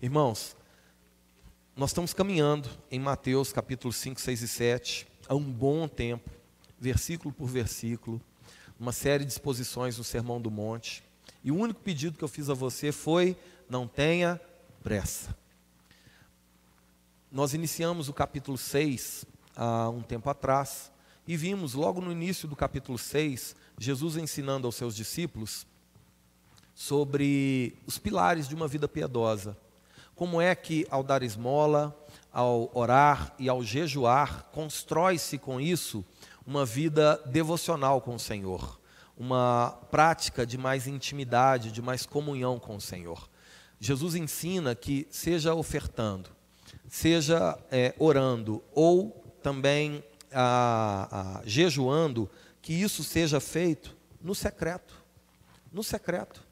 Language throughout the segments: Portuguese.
Irmãos, nós estamos caminhando em Mateus capítulo 5, 6 e 7 há um bom tempo, versículo por versículo, uma série de exposições no Sermão do Monte. E o único pedido que eu fiz a você foi: não tenha pressa. Nós iniciamos o capítulo 6 há um tempo atrás e vimos logo no início do capítulo 6 Jesus ensinando aos seus discípulos sobre os pilares de uma vida piedosa. Como é que ao dar esmola, ao orar e ao jejuar, constrói-se com isso uma vida devocional com o Senhor, uma prática de mais intimidade, de mais comunhão com o Senhor. Jesus ensina que, seja ofertando, seja é, orando ou também a, a, jejuando, que isso seja feito no secreto. No secreto.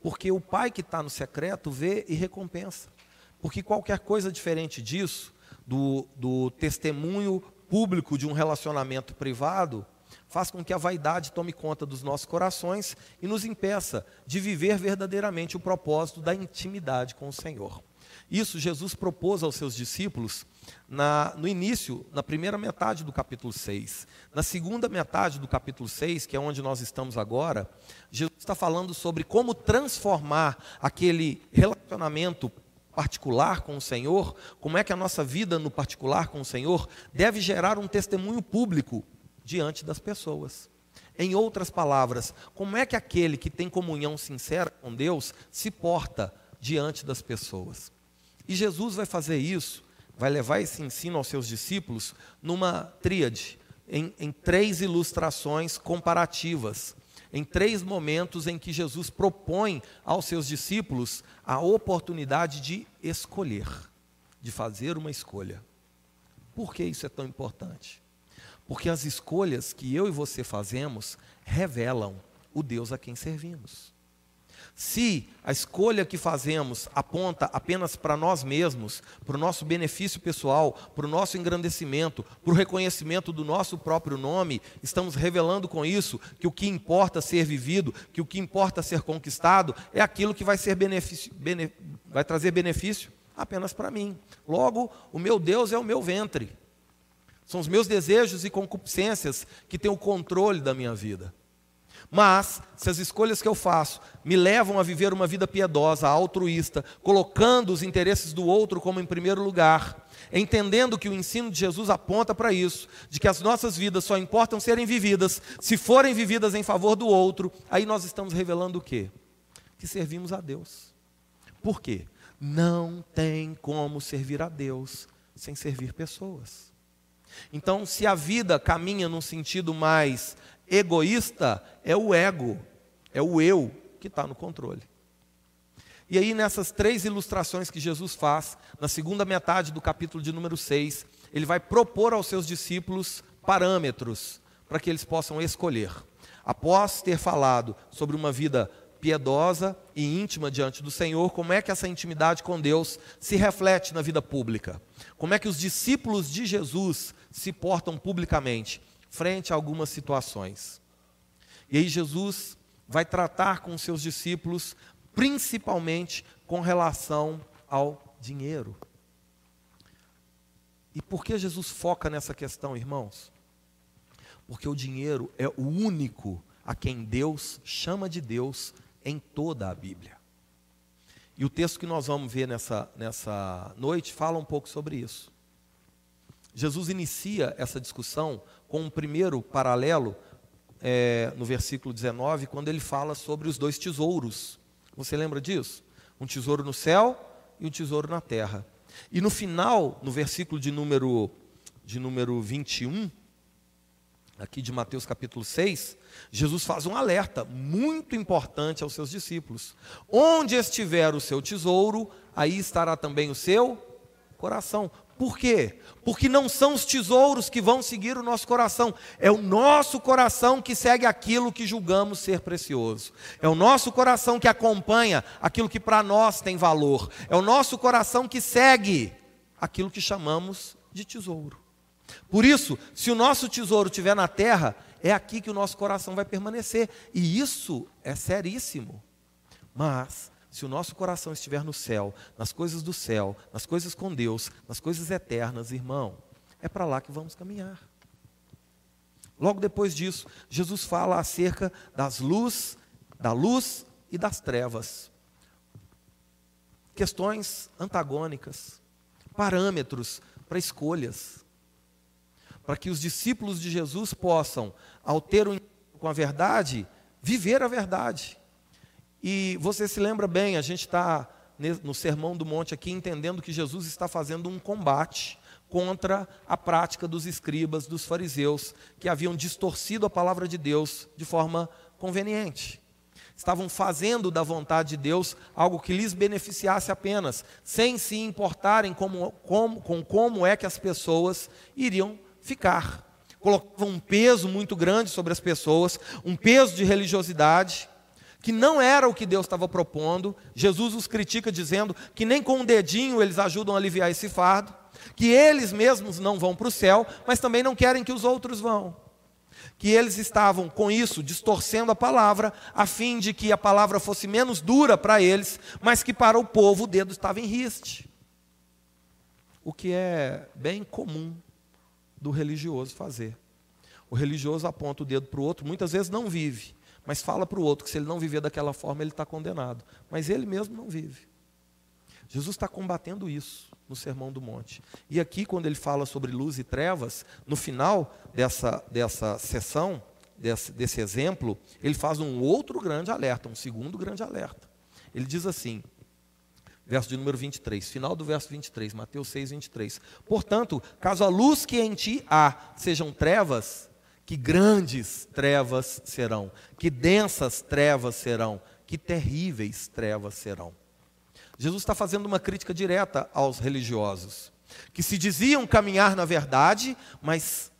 Porque o pai que está no secreto vê e recompensa. Porque qualquer coisa diferente disso, do, do testemunho público de um relacionamento privado, faz com que a vaidade tome conta dos nossos corações e nos impeça de viver verdadeiramente o propósito da intimidade com o Senhor. Isso Jesus propôs aos seus discípulos na, no início, na primeira metade do capítulo 6. Na segunda metade do capítulo 6, que é onde nós estamos agora, Jesus está falando sobre como transformar aquele relacionamento particular com o Senhor, como é que a nossa vida no particular com o Senhor deve gerar um testemunho público diante das pessoas. Em outras palavras, como é que aquele que tem comunhão sincera com Deus se porta diante das pessoas? E Jesus vai fazer isso, vai levar esse ensino aos seus discípulos numa tríade, em, em três ilustrações comparativas em três momentos em que Jesus propõe aos seus discípulos a oportunidade de escolher, de fazer uma escolha. Por que isso é tão importante? Porque as escolhas que eu e você fazemos revelam o Deus a quem servimos. Se a escolha que fazemos aponta apenas para nós mesmos, para o nosso benefício pessoal, para o nosso engrandecimento, para o reconhecimento do nosso próprio nome, estamos revelando com isso que o que importa ser vivido, que o que importa ser conquistado, é aquilo que vai, ser benefício, bene, vai trazer benefício apenas para mim. Logo, o meu Deus é o meu ventre. São os meus desejos e concupiscências que têm o controle da minha vida. Mas, se as escolhas que eu faço me levam a viver uma vida piedosa, altruísta, colocando os interesses do outro como em primeiro lugar, entendendo que o ensino de Jesus aponta para isso, de que as nossas vidas só importam serem vividas se forem vividas em favor do outro, aí nós estamos revelando o quê? Que servimos a Deus. Por quê? Não tem como servir a Deus sem servir pessoas. Então, se a vida caminha num sentido mais egoísta é o ego, é o eu que está no controle. E aí, nessas três ilustrações que Jesus faz, na segunda metade do capítulo de número 6, ele vai propor aos seus discípulos parâmetros para que eles possam escolher. Após ter falado sobre uma vida piedosa e íntima diante do Senhor, como é que essa intimidade com Deus se reflete na vida pública? Como é que os discípulos de Jesus se portam publicamente? Frente a algumas situações. E aí Jesus vai tratar com seus discípulos, principalmente com relação ao dinheiro. E por que Jesus foca nessa questão, irmãos? Porque o dinheiro é o único a quem Deus chama de Deus em toda a Bíblia. E o texto que nós vamos ver nessa, nessa noite fala um pouco sobre isso. Jesus inicia essa discussão com um primeiro paralelo é, no versículo 19, quando ele fala sobre os dois tesouros. Você lembra disso? Um tesouro no céu e um tesouro na terra. E no final, no versículo de número, de número 21, aqui de Mateus capítulo 6, Jesus faz um alerta muito importante aos seus discípulos: Onde estiver o seu tesouro, aí estará também o seu coração. Por quê? Porque não são os tesouros que vão seguir o nosso coração, é o nosso coração que segue aquilo que julgamos ser precioso, é o nosso coração que acompanha aquilo que para nós tem valor, é o nosso coração que segue aquilo que chamamos de tesouro. Por isso, se o nosso tesouro estiver na terra, é aqui que o nosso coração vai permanecer, e isso é seríssimo. Mas, se o nosso coração estiver no céu, nas coisas do céu, nas coisas com Deus, nas coisas eternas, irmão, é para lá que vamos caminhar. Logo depois disso, Jesus fala acerca das luz, da luz e das trevas. Questões antagônicas, parâmetros para escolhas. Para que os discípulos de Jesus possam, ao ter um com a verdade, viver a verdade. E você se lembra bem, a gente está no Sermão do Monte aqui entendendo que Jesus está fazendo um combate contra a prática dos escribas, dos fariseus, que haviam distorcido a palavra de Deus de forma conveniente. Estavam fazendo da vontade de Deus algo que lhes beneficiasse apenas, sem se importarem como, como, com como é que as pessoas iriam ficar. Colocavam um peso muito grande sobre as pessoas, um peso de religiosidade, que não era o que Deus estava propondo. Jesus os critica dizendo que nem com um dedinho eles ajudam a aliviar esse fardo que eles mesmos não vão para o céu, mas também não querem que os outros vão. Que eles estavam com isso distorcendo a palavra, a fim de que a palavra fosse menos dura para eles, mas que para o povo o dedo estava em riste. O que é bem comum do religioso fazer. O religioso aponta o dedo para o outro, muitas vezes não vive, mas fala para o outro que se ele não viver daquela forma, ele está condenado. Mas ele mesmo não vive. Jesus está combatendo isso no Sermão do Monte. E aqui, quando ele fala sobre luz e trevas, no final dessa, dessa sessão, desse, desse exemplo, ele faz um outro grande alerta, um segundo grande alerta. Ele diz assim, verso de número 23, final do verso 23, Mateus 6, 23. Portanto, caso a luz que em ti há sejam trevas, que grandes trevas serão, que densas trevas serão, que terríveis trevas serão. Jesus está fazendo uma crítica direta aos religiosos, que se diziam caminhar na verdade, mas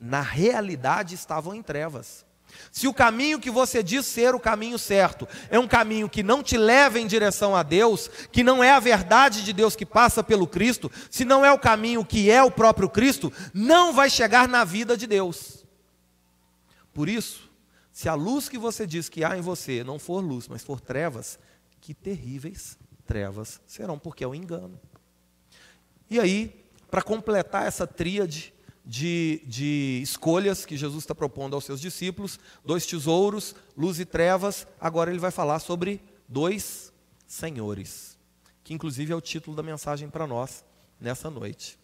na realidade estavam em trevas. Se o caminho que você diz ser o caminho certo é um caminho que não te leva em direção a Deus, que não é a verdade de Deus que passa pelo Cristo, se não é o caminho que é o próprio Cristo, não vai chegar na vida de Deus. Por isso, se a luz que você diz que há em você não for luz, mas for trevas, que terríveis trevas serão, porque é o engano. E aí, para completar essa tríade de, de escolhas que Jesus está propondo aos seus discípulos, dois tesouros, luz e trevas, agora ele vai falar sobre dois senhores, que inclusive é o título da mensagem para nós nessa noite.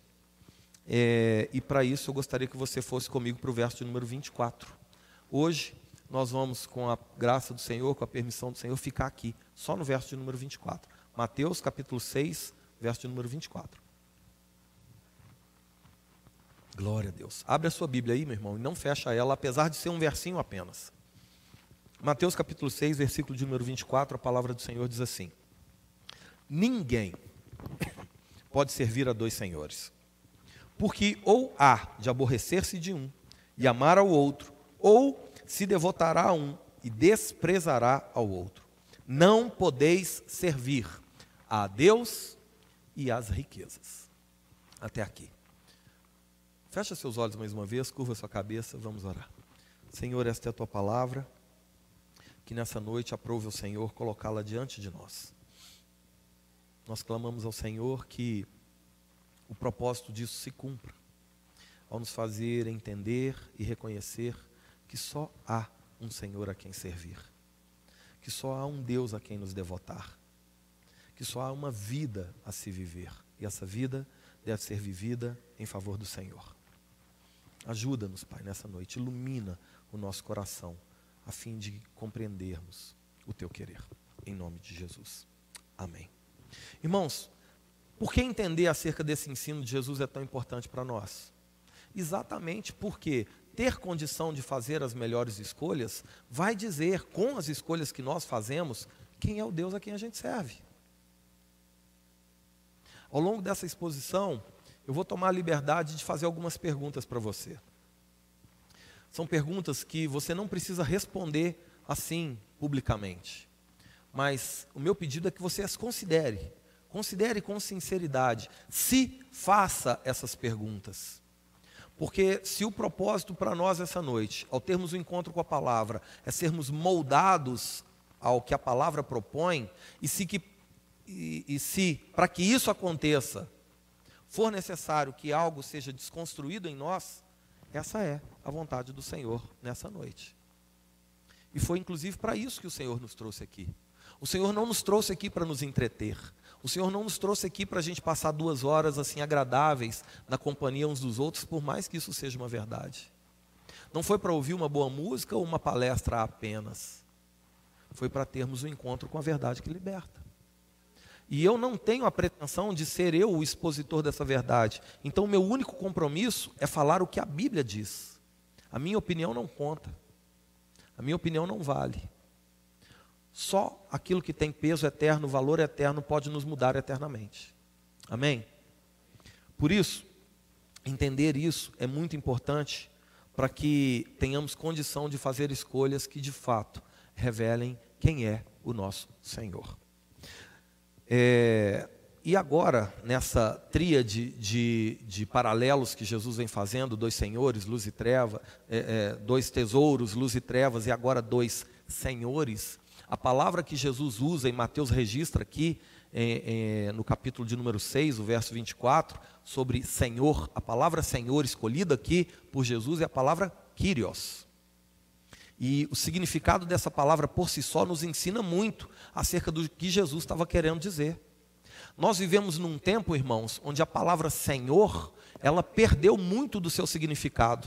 É, e para isso eu gostaria que você fosse comigo para o verso número 24. Hoje nós vamos, com a graça do Senhor, com a permissão do Senhor, ficar aqui, só no verso de número 24. Mateus capítulo 6, verso de número 24. Glória a Deus. Abre a sua Bíblia aí, meu irmão, e não fecha ela, apesar de ser um versinho apenas. Mateus capítulo 6, versículo de número 24, a palavra do Senhor diz assim: Ninguém pode servir a dois senhores, porque ou há de aborrecer-se de um e amar ao outro, ou se devotará a um e desprezará ao outro. Não podeis servir a Deus e às riquezas. Até aqui. Fecha seus olhos mais uma vez, curva sua cabeça, vamos orar. Senhor, esta é a tua palavra, que nessa noite aprove o Senhor colocá-la diante de nós. Nós clamamos ao Senhor que o propósito disso se cumpra, ao nos fazer entender e reconhecer que só há um Senhor a quem servir que só há um Deus a quem nos devotar, que só há uma vida a se viver, e essa vida deve ser vivida em favor do Senhor. Ajuda-nos, Pai, nessa noite, ilumina o nosso coração, a fim de compreendermos o teu querer, em nome de Jesus. Amém. Irmãos, por que entender acerca desse ensino de Jesus é tão importante para nós? Exatamente porque ter condição de fazer as melhores escolhas, vai dizer, com as escolhas que nós fazemos, quem é o Deus a quem a gente serve. Ao longo dessa exposição, eu vou tomar a liberdade de fazer algumas perguntas para você. São perguntas que você não precisa responder assim, publicamente. Mas o meu pedido é que você as considere. Considere com sinceridade. Se faça essas perguntas. Porque se o propósito para nós essa noite, ao termos o um encontro com a palavra, é sermos moldados ao que a palavra propõe, e se, que, e, e se para que isso aconteça, for necessário que algo seja desconstruído em nós, essa é a vontade do Senhor nessa noite. E foi inclusive para isso que o Senhor nos trouxe aqui. O Senhor não nos trouxe aqui para nos entreter. O Senhor não nos trouxe aqui para a gente passar duas horas assim agradáveis na companhia uns dos outros, por mais que isso seja uma verdade. Não foi para ouvir uma boa música ou uma palestra apenas. Foi para termos um encontro com a verdade que liberta. E eu não tenho a pretensão de ser eu o expositor dessa verdade. Então, o meu único compromisso é falar o que a Bíblia diz. A minha opinião não conta. A minha opinião não vale. Só aquilo que tem peso eterno, valor eterno, pode nos mudar eternamente. Amém? Por isso, entender isso é muito importante para que tenhamos condição de fazer escolhas que de fato revelem quem é o nosso Senhor. É, e agora, nessa tríade de, de, paralelos que Jesus vem fazendo, dois senhores, luz e treva, é, é, dois tesouros, luz e trevas, e agora dois senhores, a palavra que Jesus usa, e Mateus registra aqui, é, é, no capítulo de número 6, o verso 24, sobre Senhor, a palavra Senhor escolhida aqui por Jesus é a palavra Kyrios. E o significado dessa palavra por si só nos ensina muito acerca do que Jesus estava querendo dizer. Nós vivemos num tempo, irmãos, onde a palavra Senhor, ela perdeu muito do seu significado.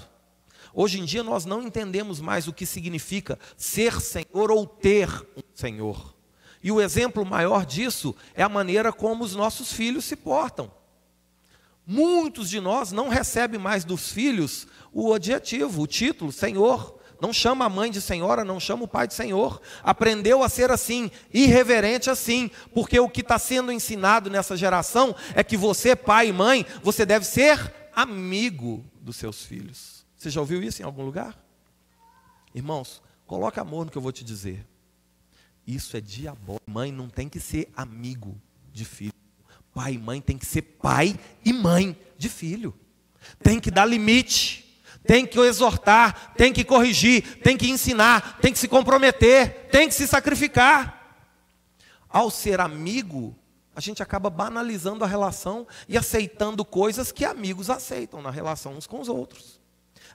Hoje em dia nós não entendemos mais o que significa ser Senhor ou ter um Senhor. E o exemplo maior disso é a maneira como os nossos filhos se portam. Muitos de nós não recebem mais dos filhos o adjetivo, o título, Senhor. Não chama a mãe de senhora, não chama o pai de senhor. Aprendeu a ser assim, irreverente assim, porque o que está sendo ensinado nessa geração é que você, pai e mãe, você deve ser amigo dos seus filhos. Você já ouviu isso em algum lugar? Irmãos, coloque amor no que eu vou te dizer. Isso é diabólico. Mãe não tem que ser amigo de filho. Pai e mãe tem que ser pai e mãe de filho. Tem que dar limite tem que exortar, tem que corrigir, tem que ensinar, tem que se comprometer, tem que se sacrificar. Ao ser amigo, a gente acaba banalizando a relação e aceitando coisas que amigos aceitam na relação uns com os outros.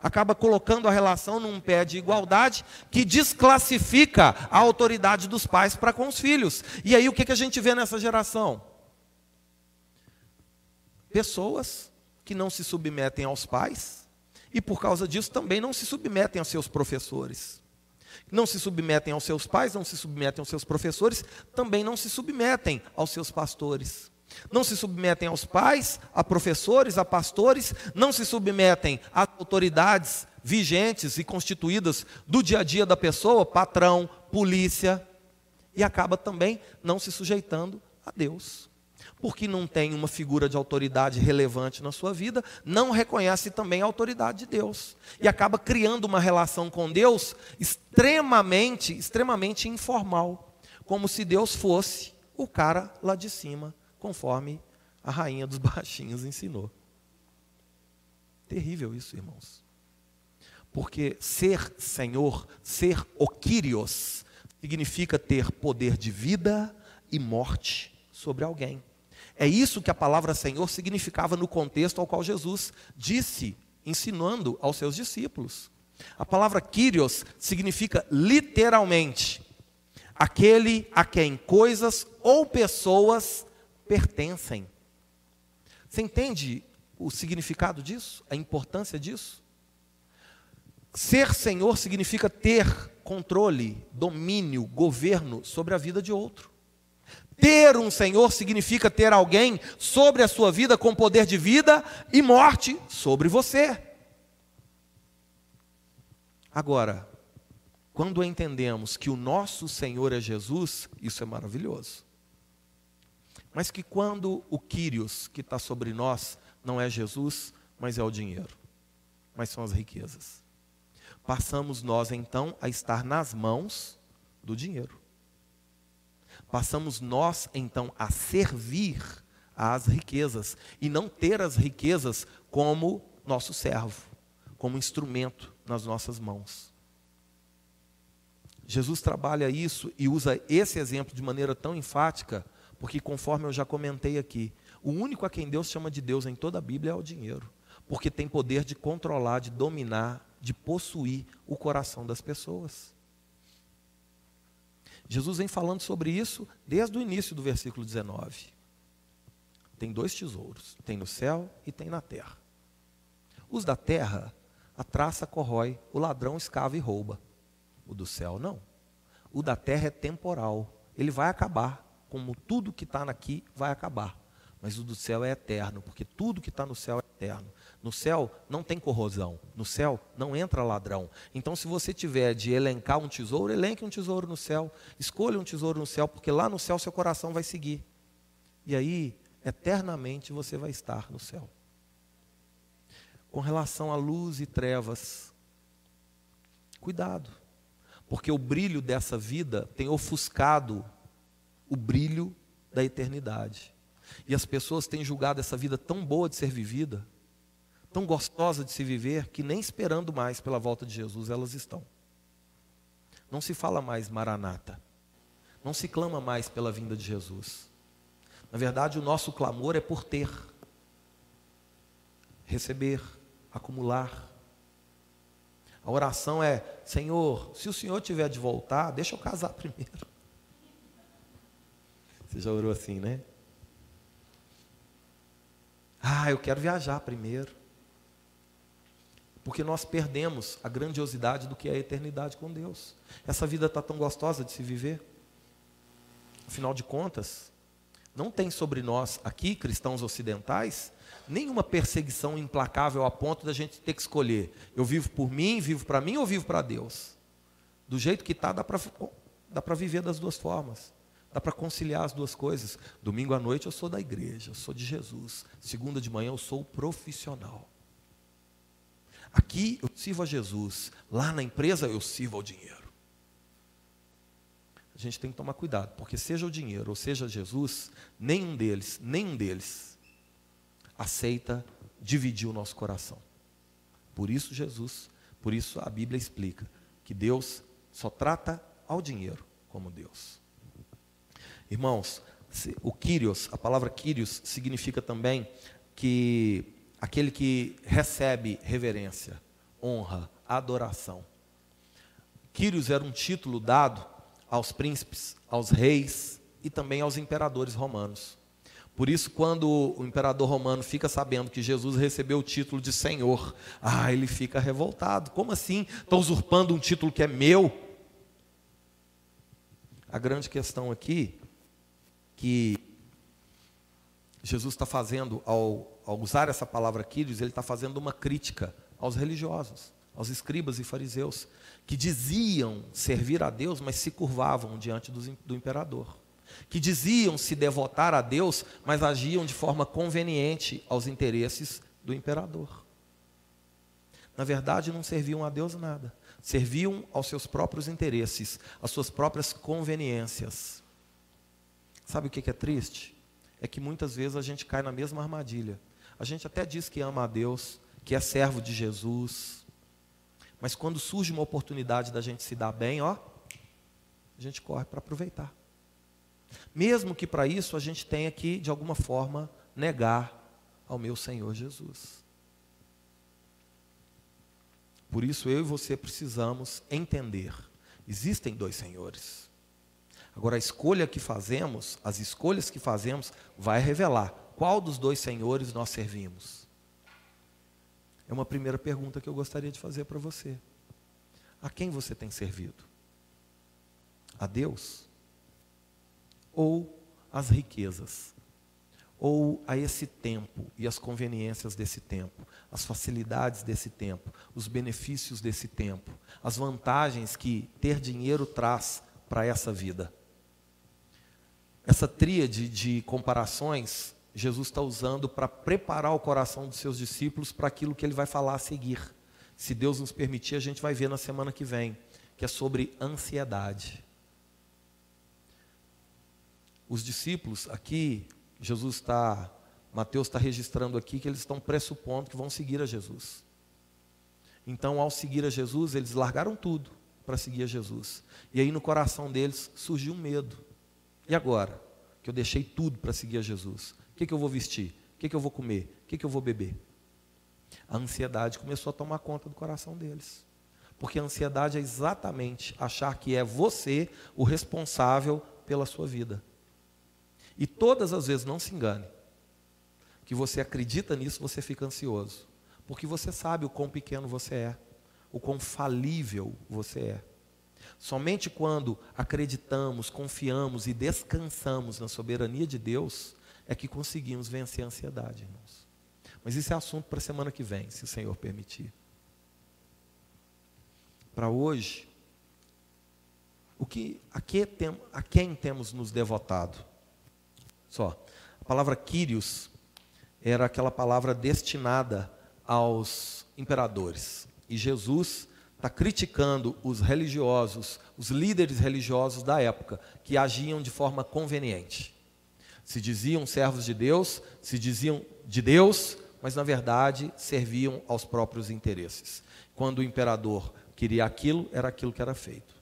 Acaba colocando a relação num pé de igualdade que desclassifica a autoridade dos pais para com os filhos. E aí o que, que a gente vê nessa geração? Pessoas que não se submetem aos pais, e por causa disso também não se submetem aos seus professores. Não se submetem aos seus pais, não se submetem aos seus professores, também não se submetem aos seus pastores. Não se submetem aos pais, a professores, a pastores, não se submetem às autoridades vigentes e constituídas do dia a dia da pessoa, patrão, polícia, e acaba também não se sujeitando a Deus. Porque não tem uma figura de autoridade relevante na sua vida, não reconhece também a autoridade de Deus. E acaba criando uma relação com Deus extremamente, extremamente informal, como se Deus fosse o cara lá de cima, conforme a rainha dos baixinhos ensinou. Terrível isso, irmãos. Porque ser Senhor, ser o Kyrios, significa ter poder de vida e morte sobre alguém. É isso que a palavra Senhor significava no contexto ao qual Jesus disse, ensinando aos seus discípulos. A palavra Kyrios significa literalmente aquele a quem coisas ou pessoas pertencem. Você entende o significado disso? A importância disso? Ser Senhor significa ter controle, domínio, governo sobre a vida de outro. Ter um Senhor significa ter alguém sobre a sua vida com poder de vida e morte sobre você. Agora, quando entendemos que o nosso Senhor é Jesus, isso é maravilhoso. Mas que quando o Quírios que está sobre nós não é Jesus, mas é o dinheiro, mas são as riquezas. Passamos nós então a estar nas mãos do dinheiro passamos nós então a servir às riquezas e não ter as riquezas como nosso servo, como instrumento nas nossas mãos. Jesus trabalha isso e usa esse exemplo de maneira tão enfática, porque conforme eu já comentei aqui, o único a quem Deus chama de Deus em toda a Bíblia é o dinheiro, porque tem poder de controlar, de dominar, de possuir o coração das pessoas. Jesus vem falando sobre isso desde o início do versículo 19. Tem dois tesouros, tem no céu e tem na terra. Os da terra, a traça corrói, o ladrão escava e rouba. O do céu, não. O da terra é temporal, ele vai acabar, como tudo que está aqui vai acabar. Mas o do céu é eterno, porque tudo que está no céu é eterno. No céu não tem corrosão, no céu não entra ladrão. Então, se você tiver de elencar um tesouro, elenque um tesouro no céu, escolha um tesouro no céu, porque lá no céu seu coração vai seguir. E aí, eternamente você vai estar no céu. Com relação a luz e trevas, cuidado, porque o brilho dessa vida tem ofuscado o brilho da eternidade. E as pessoas têm julgado essa vida tão boa de ser vivida, tão gostosa de se viver, que nem esperando mais pela volta de Jesus elas estão. Não se fala mais maranata. Não se clama mais pela vinda de Jesus. Na verdade, o nosso clamor é por ter, receber, acumular. A oração é: Senhor, se o Senhor tiver de voltar, deixa eu casar primeiro. Você já orou assim, né? Ah, eu quero viajar primeiro. Porque nós perdemos a grandiosidade do que é a eternidade com Deus. Essa vida está tão gostosa de se viver. Afinal de contas, não tem sobre nós, aqui, cristãos ocidentais, nenhuma perseguição implacável a ponto da gente ter que escolher: eu vivo por mim, vivo para mim ou vivo para Deus? Do jeito que está, dá para viver das duas formas. Dá para conciliar as duas coisas. Domingo à noite eu sou da igreja, eu sou de Jesus. Segunda de manhã eu sou profissional. Aqui eu sirvo a Jesus, lá na empresa eu sirvo ao dinheiro. A gente tem que tomar cuidado, porque seja o dinheiro ou seja Jesus, nenhum deles, nenhum deles aceita dividir o nosso coração. Por isso Jesus, por isso a Bíblia explica que Deus só trata ao dinheiro como Deus. Irmãos, o Kyrios, a palavra Kyrios significa também que aquele que recebe reverência, honra, adoração. Kyrios era um título dado aos príncipes, aos reis e também aos imperadores romanos. Por isso, quando o imperador romano fica sabendo que Jesus recebeu o título de Senhor, ah, ele fica revoltado. Como assim? Estão usurpando um título que é meu? A grande questão aqui que Jesus está fazendo ao, ao, usar essa palavra quírios, ele está fazendo uma crítica aos religiosos, aos escribas e fariseus, que diziam servir a Deus, mas se curvavam diante do, do imperador. Que diziam se devotar a Deus, mas agiam de forma conveniente aos interesses do imperador. Na verdade, não serviam a Deus nada, serviam aos seus próprios interesses, às suas próprias conveniências. Sabe o que é triste? É que muitas vezes a gente cai na mesma armadilha. A gente até diz que ama a Deus, que é servo de Jesus, mas quando surge uma oportunidade da gente se dar bem, ó, a gente corre para aproveitar. Mesmo que para isso a gente tenha que, de alguma forma, negar ao meu Senhor Jesus. Por isso eu e você precisamos entender: existem dois senhores. Agora, a escolha que fazemos, as escolhas que fazemos, vai revelar qual dos dois senhores nós servimos. É uma primeira pergunta que eu gostaria de fazer para você. A quem você tem servido? A Deus? Ou às riquezas? Ou a esse tempo e as conveniências desse tempo, as facilidades desse tempo, os benefícios desse tempo, as vantagens que ter dinheiro traz para essa vida? Essa tríade de comparações, Jesus está usando para preparar o coração dos seus discípulos para aquilo que ele vai falar a seguir. Se Deus nos permitir, a gente vai ver na semana que vem, que é sobre ansiedade. Os discípulos aqui, Jesus está, Mateus está registrando aqui que eles estão pressupondo que vão seguir a Jesus. Então, ao seguir a Jesus, eles largaram tudo para seguir a Jesus. E aí no coração deles surgiu um medo. E agora? Que eu deixei tudo para seguir a Jesus. O que, que eu vou vestir? O que, que eu vou comer? O que, que eu vou beber? A ansiedade começou a tomar conta do coração deles. Porque a ansiedade é exatamente achar que é você o responsável pela sua vida. E todas as vezes, não se engane, que você acredita nisso, você fica ansioso. Porque você sabe o quão pequeno você é, o quão falível você é. Somente quando acreditamos, confiamos e descansamos na soberania de Deus é que conseguimos vencer a ansiedade, irmãos. Mas isso é assunto para a semana que vem, se o Senhor permitir. Para hoje, o que, a, que tem, a quem temos nos devotado? Só, a palavra Quírios era aquela palavra destinada aos imperadores. E Jesus está criticando os religiosos, os líderes religiosos da época, que agiam de forma conveniente. Se diziam servos de Deus, se diziam de Deus, mas na verdade serviam aos próprios interesses. Quando o imperador queria aquilo, era aquilo que era feito.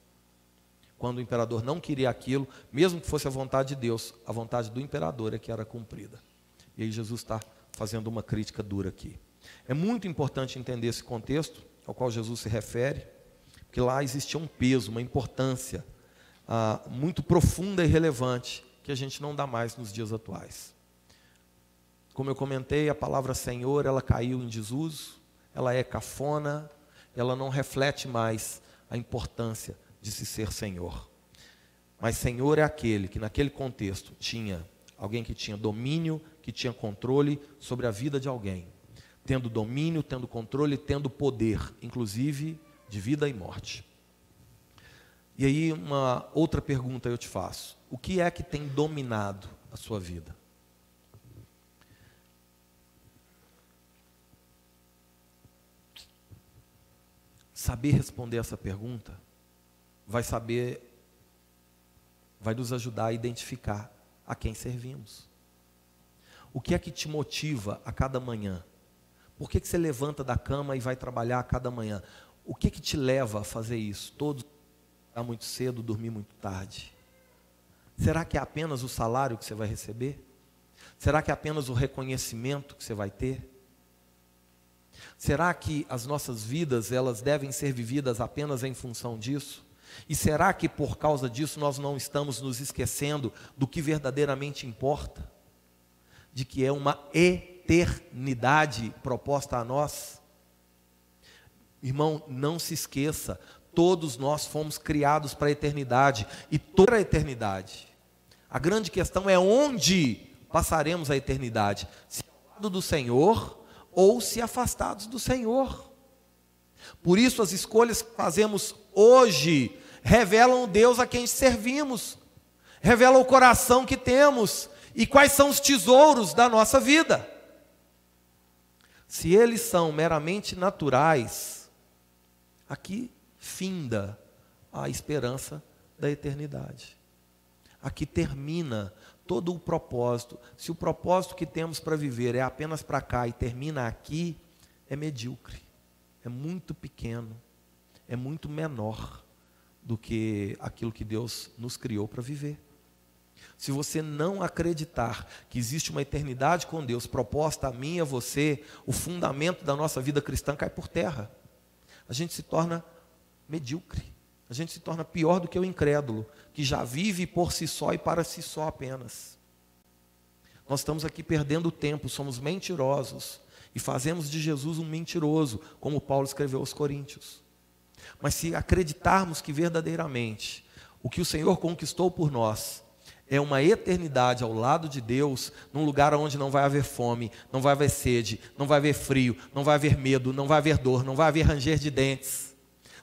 Quando o imperador não queria aquilo, mesmo que fosse a vontade de Deus, a vontade do imperador é que era cumprida. E aí Jesus está fazendo uma crítica dura aqui. É muito importante entender esse contexto ao qual Jesus se refere, porque lá existia um peso, uma importância ah, muito profunda e relevante que a gente não dá mais nos dias atuais. Como eu comentei, a palavra Senhor, ela caiu em desuso, ela é cafona, ela não reflete mais a importância de se ser Senhor. Mas Senhor é aquele que naquele contexto tinha alguém que tinha domínio, que tinha controle sobre a vida de alguém, tendo domínio, tendo controle, tendo poder, inclusive de vida e morte. E aí uma outra pergunta eu te faço: o que é que tem dominado a sua vida? Saber responder essa pergunta vai saber, vai nos ajudar a identificar a quem servimos. O que é que te motiva a cada manhã? Por que, que você levanta da cama e vai trabalhar cada manhã? O que que te leva a fazer isso? Todos muito cedo, dormir muito tarde. Será que é apenas o salário que você vai receber? Será que é apenas o reconhecimento que você vai ter? Será que as nossas vidas elas devem ser vividas apenas em função disso? E será que por causa disso nós não estamos nos esquecendo do que verdadeiramente importa? De que é uma eternidade proposta a nós? Irmão, não se esqueça, todos nós fomos criados para a eternidade e toda a eternidade. A grande questão é onde passaremos a eternidade: se ao lado do Senhor ou se afastados do Senhor. Por isso, as escolhas que fazemos hoje revelam o Deus a quem servimos, revelam o coração que temos e quais são os tesouros da nossa vida. Se eles são meramente naturais, aqui finda a esperança da eternidade. Aqui termina todo o propósito. Se o propósito que temos para viver é apenas para cá e termina aqui, é medíocre, é muito pequeno, é muito menor do que aquilo que Deus nos criou para viver. Se você não acreditar que existe uma eternidade com Deus proposta a mim e a você, o fundamento da nossa vida cristã cai por terra. A gente se torna medíocre. A gente se torna pior do que o incrédulo, que já vive por si só e para si só apenas. Nós estamos aqui perdendo tempo, somos mentirosos e fazemos de Jesus um mentiroso, como Paulo escreveu aos Coríntios. Mas se acreditarmos que verdadeiramente o que o Senhor conquistou por nós é uma eternidade ao lado de Deus, num lugar onde não vai haver fome, não vai haver sede, não vai haver frio, não vai haver medo, não vai haver dor, não vai haver ranger de dentes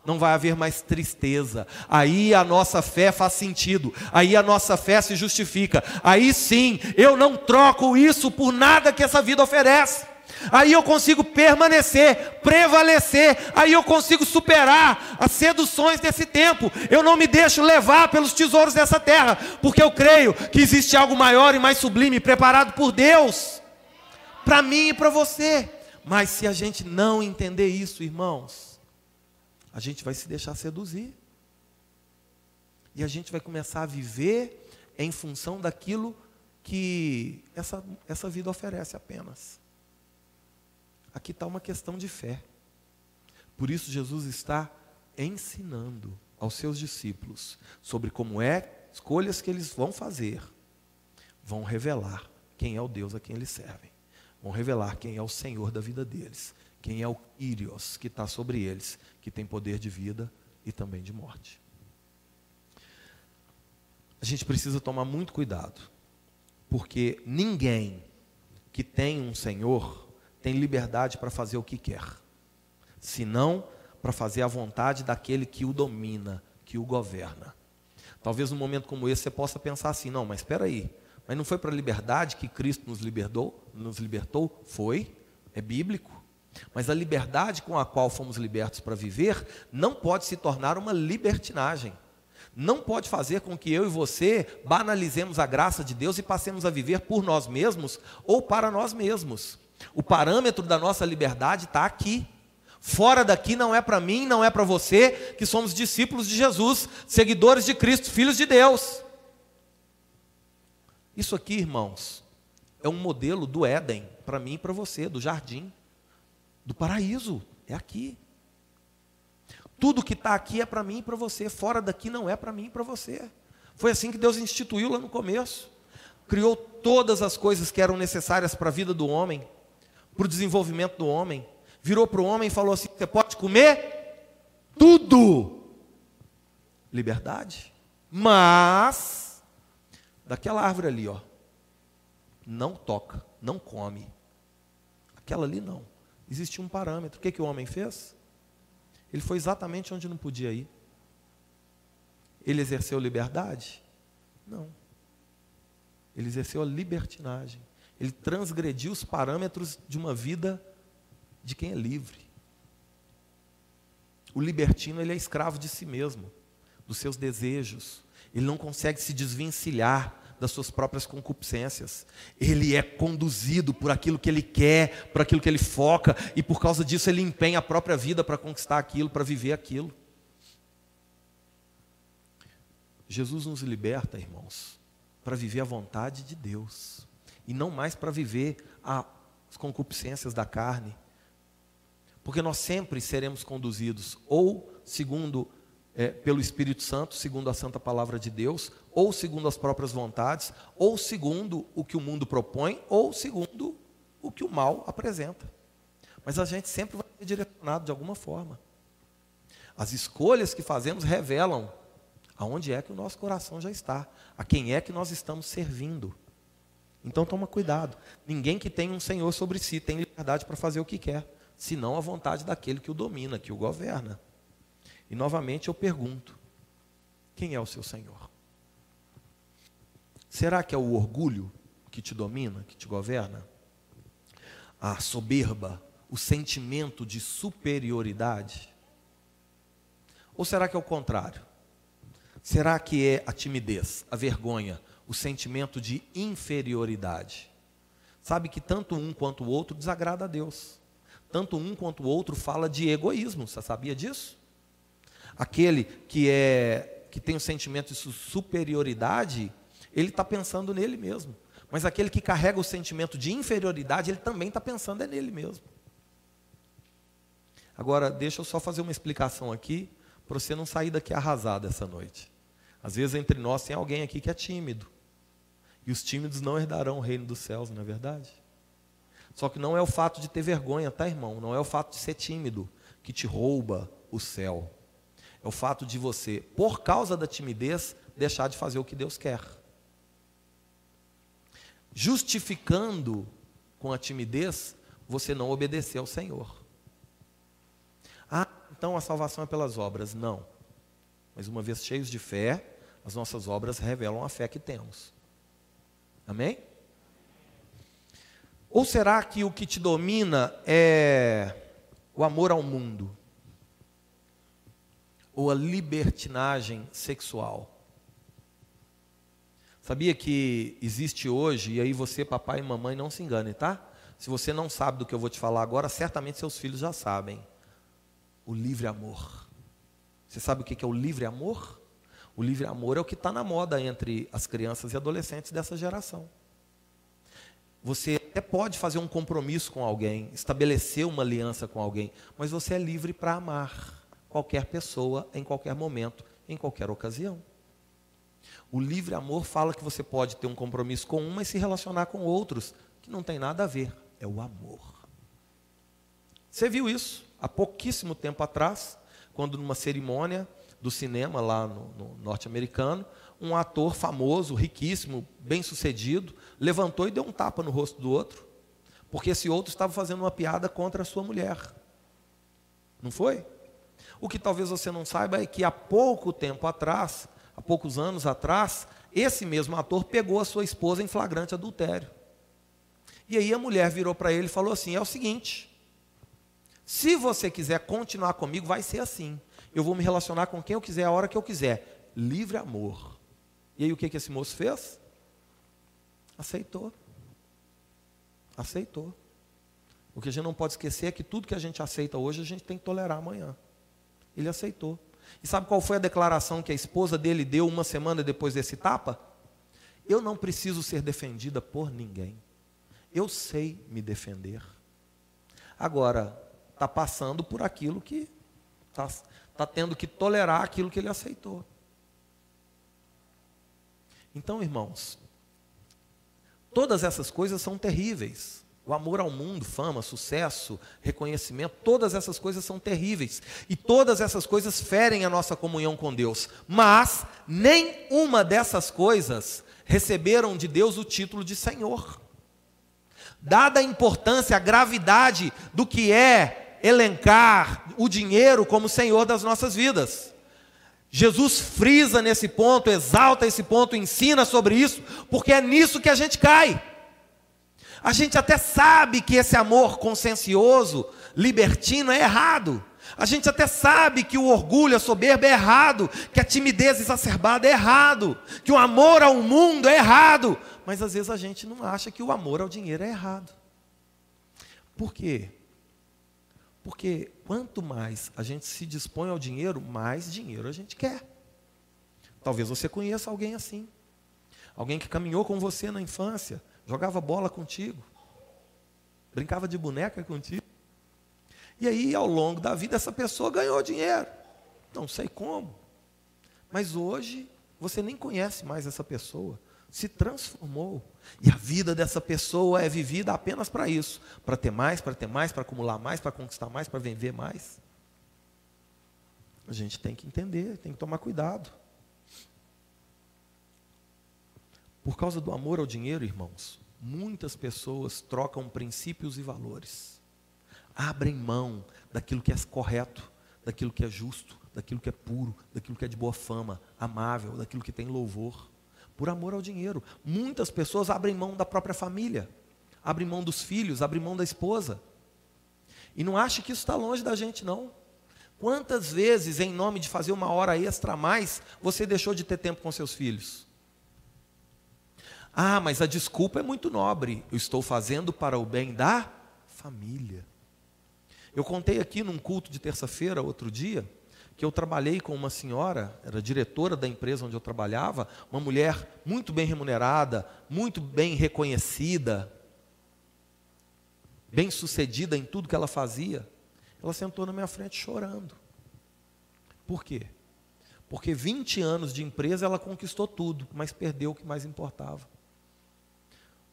não vai haver mais tristeza. Aí a nossa fé faz sentido, aí a nossa fé se justifica. Aí sim, eu não troco isso por nada que essa vida oferece. Aí eu consigo permanecer, prevalecer, aí eu consigo superar as seduções desse tempo. Eu não me deixo levar pelos tesouros dessa terra, porque eu creio que existe algo maior e mais sublime preparado por Deus para mim e para você. Mas se a gente não entender isso, irmãos, a gente vai se deixar seduzir. E a gente vai começar a viver em função daquilo que essa, essa vida oferece apenas. Aqui está uma questão de fé. Por isso, Jesus está ensinando aos seus discípulos sobre como é escolhas que eles vão fazer, vão revelar quem é o Deus a quem eles servem, vão revelar quem é o Senhor da vida deles, quem é o Kyrios que está sobre eles, que tem poder de vida e também de morte. A gente precisa tomar muito cuidado, porque ninguém que tem um Senhor tem liberdade para fazer o que quer, senão para fazer a vontade daquele que o domina, que o governa. Talvez num momento como esse você possa pensar assim: não, mas espera aí, mas não foi para a liberdade que Cristo nos libertou? Nos libertou? Foi, é bíblico. Mas a liberdade com a qual fomos libertos para viver não pode se tornar uma libertinagem. Não pode fazer com que eu e você banalizemos a graça de Deus e passemos a viver por nós mesmos ou para nós mesmos. O parâmetro da nossa liberdade está aqui. Fora daqui não é para mim, não é para você, que somos discípulos de Jesus, seguidores de Cristo, filhos de Deus. Isso aqui, irmãos, é um modelo do Éden, para mim e para você, do jardim do paraíso. É aqui. Tudo que está aqui é para mim e para você. Fora daqui não é para mim e para você. Foi assim que Deus instituiu lá no começo. Criou todas as coisas que eram necessárias para a vida do homem, para o desenvolvimento do homem. Virou para o homem e falou assim: Você pode comer tudo. Liberdade. Mas, daquela árvore ali, ó, não toca, não come. Aquela ali não. Existia um parâmetro. O que, que o homem fez? Ele foi exatamente onde não podia ir. Ele exerceu liberdade? Não. Ele exerceu a libertinagem. Ele transgrediu os parâmetros de uma vida de quem é livre. O libertino ele é escravo de si mesmo, dos seus desejos. Ele não consegue se desvencilhar das suas próprias concupiscências. Ele é conduzido por aquilo que ele quer, por aquilo que ele foca, e por causa disso ele empenha a própria vida para conquistar aquilo, para viver aquilo. Jesus nos liberta, irmãos, para viver a vontade de Deus, e não mais para viver as concupiscências da carne. Porque nós sempre seremos conduzidos ou segundo é, pelo Espírito Santo, segundo a santa palavra de Deus, ou segundo as próprias vontades, ou segundo o que o mundo propõe, ou segundo o que o mal apresenta. Mas a gente sempre vai ser direcionado de alguma forma. As escolhas que fazemos revelam aonde é que o nosso coração já está, a quem é que nós estamos servindo. Então toma cuidado. Ninguém que tem um Senhor sobre si tem liberdade para fazer o que quer, senão a vontade daquele que o domina, que o governa. E novamente eu pergunto: quem é o seu Senhor? Será que é o orgulho que te domina, que te governa? A soberba, o sentimento de superioridade? Ou será que é o contrário? Será que é a timidez, a vergonha, o sentimento de inferioridade? Sabe que tanto um quanto o outro desagrada a Deus. Tanto um quanto o outro fala de egoísmo. Você sabia disso? Aquele que é que tem o sentimento de superioridade, ele está pensando nele mesmo. Mas aquele que carrega o sentimento de inferioridade, ele também está pensando é nele mesmo. Agora, deixa eu só fazer uma explicação aqui, para você não sair daqui arrasado essa noite. Às vezes entre nós tem alguém aqui que é tímido. E os tímidos não herdarão o reino dos céus, não é verdade? Só que não é o fato de ter vergonha, tá, irmão? Não é o fato de ser tímido que te rouba o céu. É o fato de você, por causa da timidez, deixar de fazer o que Deus quer. Justificando com a timidez, você não obedecer ao Senhor. Ah, então a salvação é pelas obras. Não. Mas uma vez cheios de fé, as nossas obras revelam a fé que temos. Amém? Ou será que o que te domina é o amor ao mundo? ou a libertinagem sexual. Sabia que existe hoje, e aí você, papai e mamãe, não se engane, tá? Se você não sabe do que eu vou te falar agora, certamente seus filhos já sabem. O livre amor. Você sabe o que é o livre amor? O livre amor é o que está na moda entre as crianças e adolescentes dessa geração. Você até pode fazer um compromisso com alguém, estabelecer uma aliança com alguém, mas você é livre para amar qualquer pessoa, em qualquer momento, em qualquer ocasião. O livre amor fala que você pode ter um compromisso com uma e se relacionar com outros, que não tem nada a ver, é o amor. Você viu isso há pouquíssimo tempo atrás, quando numa cerimônia do cinema lá no, no norte-americano, um ator famoso, riquíssimo, bem-sucedido, levantou e deu um tapa no rosto do outro, porque esse outro estava fazendo uma piada contra a sua mulher. Não foi? O que talvez você não saiba é que há pouco tempo atrás, há poucos anos atrás, esse mesmo ator pegou a sua esposa em flagrante adultério. E aí a mulher virou para ele e falou assim: é o seguinte, se você quiser continuar comigo, vai ser assim eu vou me relacionar com quem eu quiser, a hora que eu quiser. Livre amor. E aí o que, que esse moço fez? Aceitou. Aceitou. O que a gente não pode esquecer é que tudo que a gente aceita hoje, a gente tem que tolerar amanhã. Ele aceitou. E sabe qual foi a declaração que a esposa dele deu uma semana depois desse tapa? Eu não preciso ser defendida por ninguém. Eu sei me defender. Agora, está passando por aquilo que está está tendo que tolerar aquilo que ele aceitou. Então, irmãos, todas essas coisas são terríveis. O amor ao mundo, fama, sucesso, reconhecimento, todas essas coisas são terríveis. E todas essas coisas ferem a nossa comunhão com Deus. Mas nem uma dessas coisas receberam de Deus o título de Senhor. Dada a importância, a gravidade do que é elencar o dinheiro como senhor das nossas vidas. Jesus frisa nesse ponto, exalta esse ponto, ensina sobre isso, porque é nisso que a gente cai. A gente até sabe que esse amor consciencioso, libertino, é errado. A gente até sabe que o orgulho, a soberba é errado, que a timidez exacerbada é errado, que o amor ao mundo é errado. Mas às vezes a gente não acha que o amor ao dinheiro é errado. Por quê? Porque quanto mais a gente se dispõe ao dinheiro, mais dinheiro a gente quer. Talvez você conheça alguém assim. Alguém que caminhou com você na infância, jogava bola contigo, brincava de boneca contigo. E aí, ao longo da vida, essa pessoa ganhou dinheiro. Não sei como. Mas hoje, você nem conhece mais essa pessoa se transformou. E a vida dessa pessoa é vivida apenas para isso: para ter mais, para ter mais, para acumular mais, para conquistar mais, para vender mais. A gente tem que entender, tem que tomar cuidado. Por causa do amor ao dinheiro, irmãos, muitas pessoas trocam princípios e valores. Abrem mão daquilo que é correto, daquilo que é justo, daquilo que é puro, daquilo que é de boa fama, amável, daquilo que tem louvor por amor ao dinheiro. Muitas pessoas abrem mão da própria família, abrem mão dos filhos, abrem mão da esposa. E não ache que isso está longe da gente, não. Quantas vezes, em nome de fazer uma hora extra a mais, você deixou de ter tempo com seus filhos? Ah, mas a desculpa é muito nobre. Eu estou fazendo para o bem da família. Eu contei aqui num culto de terça-feira, outro dia, que eu trabalhei com uma senhora, era diretora da empresa onde eu trabalhava, uma mulher muito bem remunerada, muito bem reconhecida, bem sucedida em tudo que ela fazia. Ela sentou na minha frente chorando. Por quê? Porque 20 anos de empresa ela conquistou tudo, mas perdeu o que mais importava.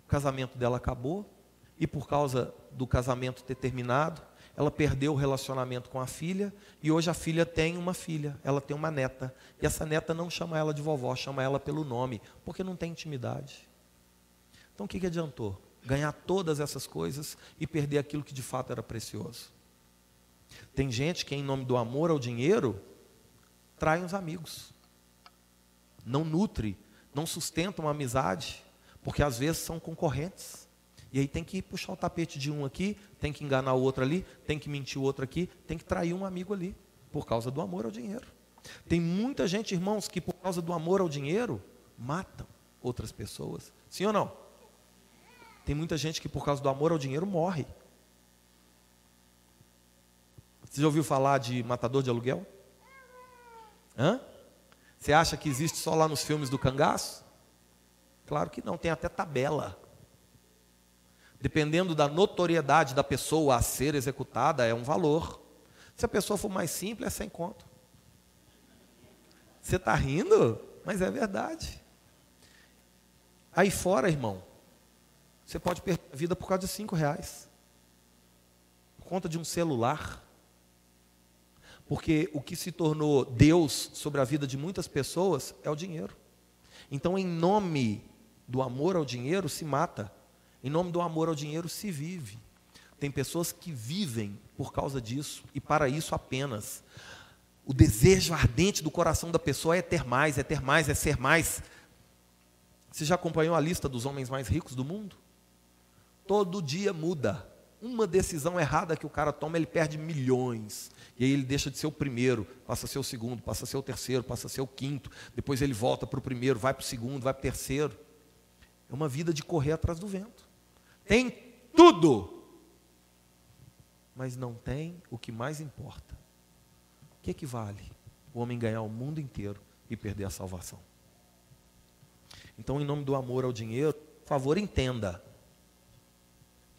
O casamento dela acabou, e por causa do casamento ter terminado, ela perdeu o relacionamento com a filha e hoje a filha tem uma filha, ela tem uma neta. E essa neta não chama ela de vovó, chama ela pelo nome, porque não tem intimidade. Então o que, que adiantou? Ganhar todas essas coisas e perder aquilo que de fato era precioso. Tem gente que, em nome do amor ao dinheiro, trai os amigos, não nutre, não sustenta uma amizade, porque às vezes são concorrentes. E aí tem que puxar o tapete de um aqui, tem que enganar o outro ali, tem que mentir o outro aqui, tem que trair um amigo ali, por causa do amor ao dinheiro. Tem muita gente, irmãos, que por causa do amor ao dinheiro, matam outras pessoas. Sim ou não? Tem muita gente que por causa do amor ao dinheiro morre. Você já ouviu falar de matador de aluguel? Hã? Você acha que existe só lá nos filmes do cangaço? Claro que não, tem até tabela. Dependendo da notoriedade da pessoa a ser executada, é um valor. Se a pessoa for mais simples, é sem conto. Você está rindo? Mas é verdade. Aí fora, irmão, você pode perder a vida por causa de cinco reais. Por conta de um celular. Porque o que se tornou Deus sobre a vida de muitas pessoas é o dinheiro. Então, em nome do amor ao dinheiro, se mata. Em nome do amor ao dinheiro, se vive. Tem pessoas que vivem por causa disso e para isso apenas. O desejo ardente do coração da pessoa é ter mais, é ter mais, é ser mais. Você já acompanhou a lista dos homens mais ricos do mundo? Todo dia muda. Uma decisão errada que o cara toma, ele perde milhões. E aí ele deixa de ser o primeiro, passa a ser o segundo, passa a ser o terceiro, passa a ser o quinto. Depois ele volta para o primeiro, vai para o segundo, vai para o terceiro. É uma vida de correr atrás do vento. Tem tudo, mas não tem o que mais importa. O que equivale? O homem ganhar o mundo inteiro e perder a salvação. Então, em nome do amor ao dinheiro, por favor, entenda.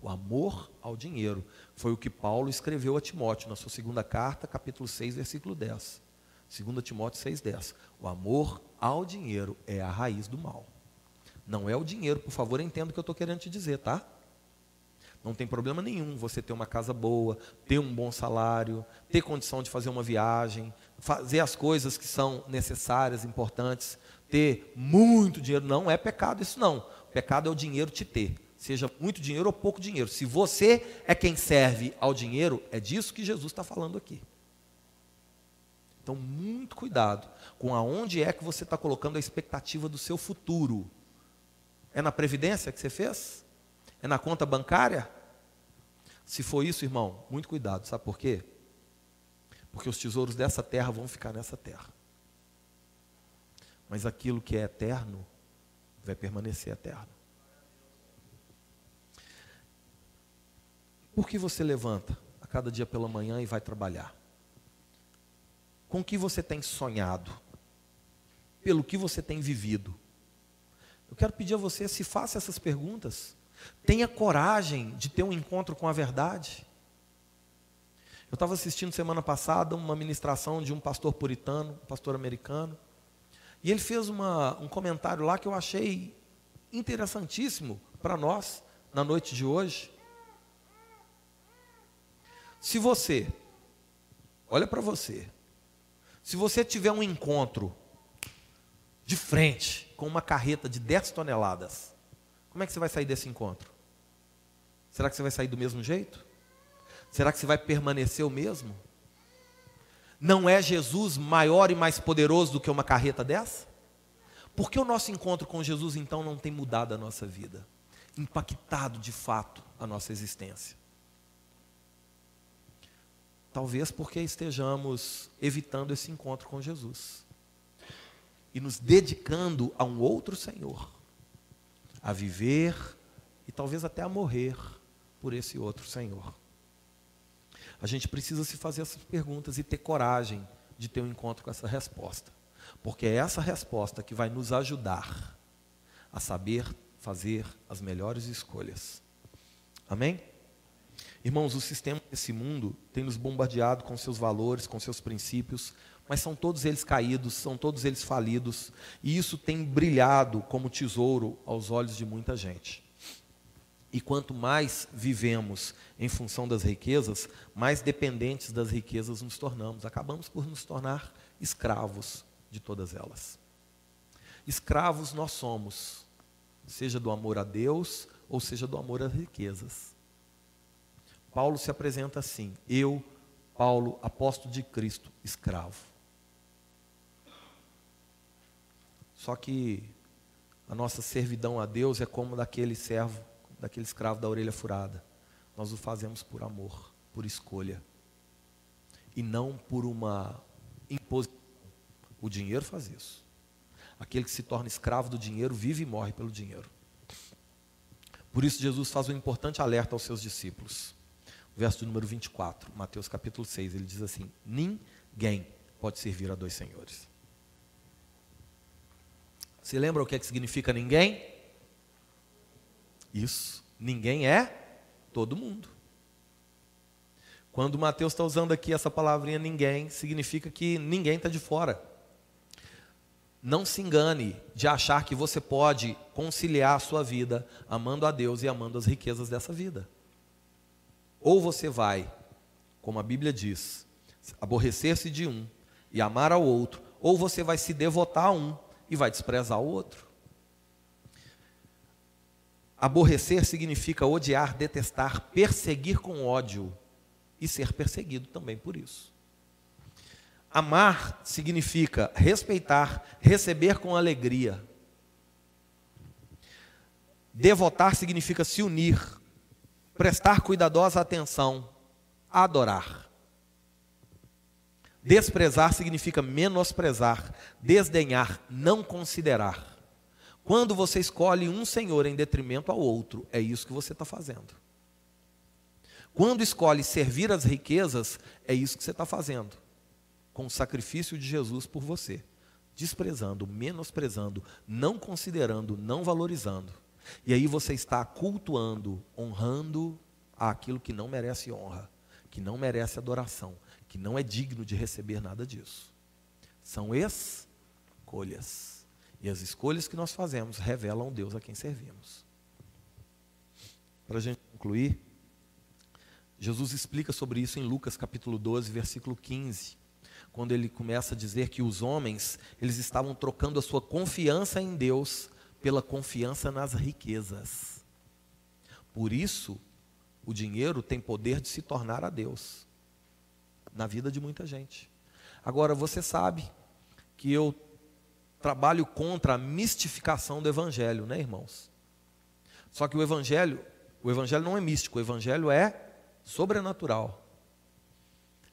O amor ao dinheiro foi o que Paulo escreveu a Timóteo na sua segunda carta, capítulo 6, versículo 10. 2 Timóteo 6,10. O amor ao dinheiro é a raiz do mal. Não é o dinheiro, por favor, entenda o que eu estou querendo te dizer, tá? Não tem problema nenhum você ter uma casa boa, ter um bom salário, ter condição de fazer uma viagem, fazer as coisas que são necessárias, importantes, ter muito dinheiro. Não é pecado isso não. O pecado é o dinheiro te ter, seja muito dinheiro ou pouco dinheiro. Se você é quem serve ao dinheiro, é disso que Jesus está falando aqui. Então, muito cuidado com aonde é que você está colocando a expectativa do seu futuro. É na previdência que você fez? É na conta bancária? Se for isso, irmão, muito cuidado, sabe por quê? Porque os tesouros dessa terra vão ficar nessa terra. Mas aquilo que é eterno vai permanecer eterno. Por que você levanta a cada dia pela manhã e vai trabalhar? Com o que você tem sonhado? Pelo que você tem vivido? Eu quero pedir a você se faça essas perguntas. Tenha coragem de ter um encontro com a verdade. Eu estava assistindo semana passada uma ministração de um pastor puritano, um pastor americano, e ele fez uma, um comentário lá que eu achei interessantíssimo para nós na noite de hoje. Se você, olha para você, se você tiver um encontro de frente com uma carreta de 10 toneladas, como é que você vai sair desse encontro? Será que você vai sair do mesmo jeito? Será que você vai permanecer o mesmo? Não é Jesus maior e mais poderoso do que uma carreta dessa? Por que o nosso encontro com Jesus então não tem mudado a nossa vida? Impactado de fato a nossa existência? Talvez porque estejamos evitando esse encontro com Jesus e nos dedicando a um outro Senhor a viver e talvez até a morrer por esse outro Senhor. A gente precisa se fazer essas perguntas e ter coragem de ter um encontro com essa resposta, porque é essa resposta que vai nos ajudar a saber fazer as melhores escolhas. Amém? Irmãos, o sistema desse mundo tem nos bombardeado com seus valores, com seus princípios, mas são todos eles caídos, são todos eles falidos, e isso tem brilhado como tesouro aos olhos de muita gente. E quanto mais vivemos em função das riquezas, mais dependentes das riquezas nos tornamos. Acabamos por nos tornar escravos de todas elas. Escravos nós somos, seja do amor a Deus ou seja do amor às riquezas. Paulo se apresenta assim: eu, Paulo, apóstolo de Cristo, escravo. Só que a nossa servidão a Deus é como daquele servo, daquele escravo da orelha furada. Nós o fazemos por amor, por escolha. E não por uma imposição. O dinheiro faz isso. Aquele que se torna escravo do dinheiro vive e morre pelo dinheiro. Por isso Jesus faz um importante alerta aos seus discípulos. Verso número 24, Mateus capítulo 6, ele diz assim: Ninguém pode servir a dois senhores. Você lembra o que, é que significa ninguém? Isso. Ninguém é todo mundo. Quando Mateus está usando aqui essa palavrinha ninguém, significa que ninguém está de fora. Não se engane de achar que você pode conciliar a sua vida amando a Deus e amando as riquezas dessa vida. Ou você vai, como a Bíblia diz, aborrecer-se de um e amar ao outro, ou você vai se devotar a um e vai desprezar o outro. Aborrecer significa odiar, detestar, perseguir com ódio e ser perseguido também por isso. Amar significa respeitar, receber com alegria. Devotar significa se unir, prestar cuidadosa atenção, adorar. Desprezar significa menosprezar, desdenhar, não considerar. Quando você escolhe um Senhor em detrimento ao outro, é isso que você está fazendo. Quando escolhe servir as riquezas, é isso que você está fazendo. Com o sacrifício de Jesus por você. Desprezando, menosprezando, não considerando, não valorizando. E aí você está cultuando, honrando aquilo que não merece honra, que não merece adoração, que não é digno de receber nada disso. São escolhas. E as escolhas que nós fazemos revelam Deus a quem servimos. Para a gente concluir, Jesus explica sobre isso em Lucas capítulo 12, versículo 15, quando ele começa a dizer que os homens, eles estavam trocando a sua confiança em Deus pela confiança nas riquezas. Por isso, o dinheiro tem poder de se tornar a Deus na vida de muita gente. Agora, você sabe que eu trabalho contra a mistificação do evangelho, né, irmãos? Só que o evangelho, o evangelho não é místico, o evangelho é sobrenatural.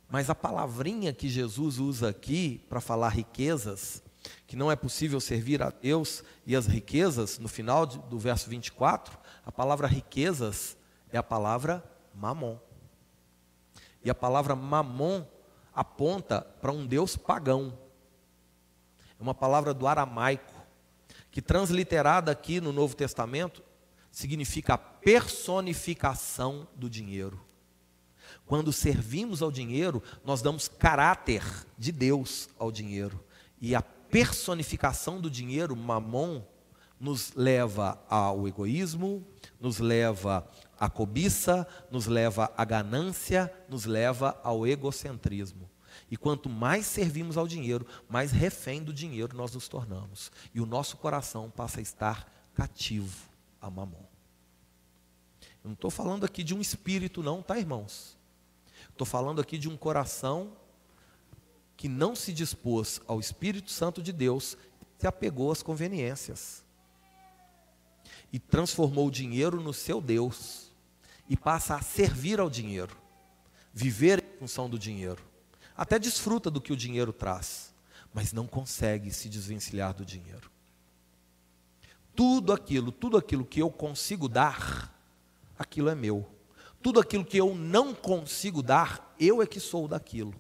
Mas a palavrinha que Jesus usa aqui para falar riquezas, que não é possível servir a Deus e as riquezas, no final do verso 24, a palavra riquezas é a palavra mamon. E a palavra mamon aponta para um Deus pagão. É uma palavra do aramaico, que transliterada aqui no Novo Testamento, significa a personificação do dinheiro. Quando servimos ao dinheiro, nós damos caráter de Deus ao dinheiro. E a personificação do dinheiro, mamon, nos leva ao egoísmo, nos leva à cobiça, nos leva à ganância, nos leva ao egocentrismo. E quanto mais servimos ao dinheiro, mais refém do dinheiro nós nos tornamos. E o nosso coração passa a estar cativo a mamon. Eu não estou falando aqui de um espírito, não, tá, irmãos? Estou falando aqui de um coração que não se dispôs ao Espírito Santo de Deus, se apegou às conveniências e transformou o dinheiro no seu Deus e passa a servir ao dinheiro, viver em função do dinheiro. Até desfruta do que o dinheiro traz, mas não consegue se desvencilhar do dinheiro. Tudo aquilo, tudo aquilo que eu consigo dar, aquilo é meu. Tudo aquilo que eu não consigo dar, eu é que sou daquilo.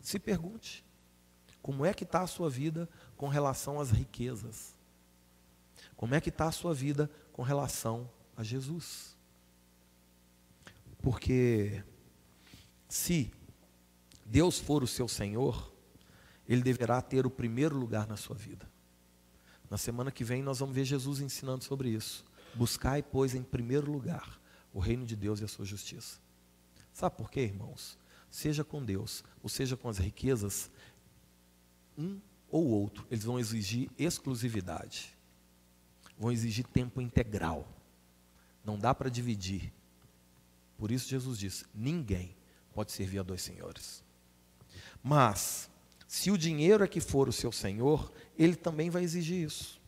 Se pergunte, como é que está a sua vida com relação às riquezas? Como é que está a sua vida com relação a Jesus? Porque se Deus for o seu Senhor, Ele deverá ter o primeiro lugar na sua vida. Na semana que vem nós vamos ver Jesus ensinando sobre isso. Buscai, pois, em primeiro lugar o reino de Deus e a sua justiça. Sabe por quê, irmãos? Seja com Deus, ou seja com as riquezas, um ou outro, eles vão exigir exclusividade, vão exigir tempo integral. Não dá para dividir. Por isso Jesus disse: ninguém pode servir a dois senhores. Mas, se o dinheiro é que for o seu senhor, ele também vai exigir isso.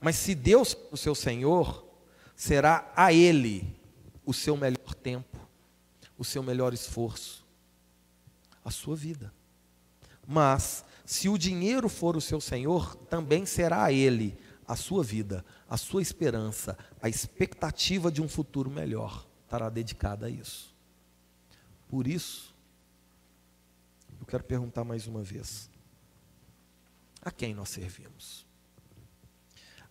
Mas se Deus for o seu senhor, será a ele o seu melhor tempo, o seu melhor esforço, a sua vida. Mas, se o dinheiro for o seu senhor, também será a ele a sua vida, a sua esperança, a expectativa de um futuro melhor estará dedicada a isso. Por isso, eu quero perguntar mais uma vez: a quem nós servimos?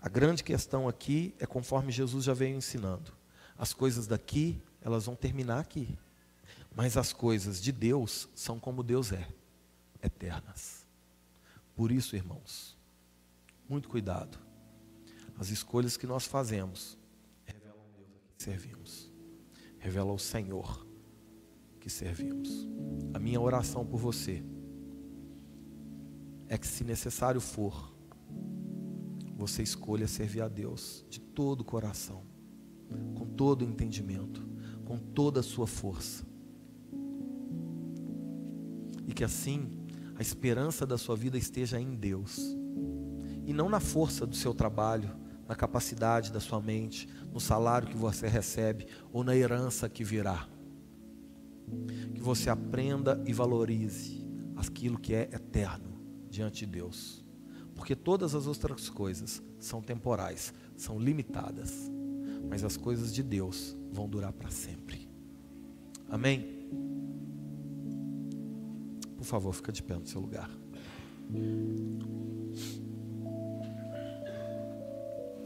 A grande questão aqui é conforme Jesus já veio ensinando. As coisas daqui, elas vão terminar aqui. Mas as coisas de Deus são como Deus é, eternas. Por isso, irmãos, muito cuidado. As escolhas que nós fazemos revelam Deus a que servimos, revelam o Senhor que servimos. A minha oração por você é que, se necessário for, você escolha servir a Deus de todo o coração, com todo o entendimento, com toda a sua força. E que assim a esperança da sua vida esteja em Deus e não na força do seu trabalho, na capacidade da sua mente, no salário que você recebe ou na herança que virá. Que você aprenda e valorize aquilo que é eterno diante de Deus. Porque todas as outras coisas são temporais, são limitadas. Mas as coisas de Deus vão durar para sempre. Amém? Por favor, fica de pé no seu lugar.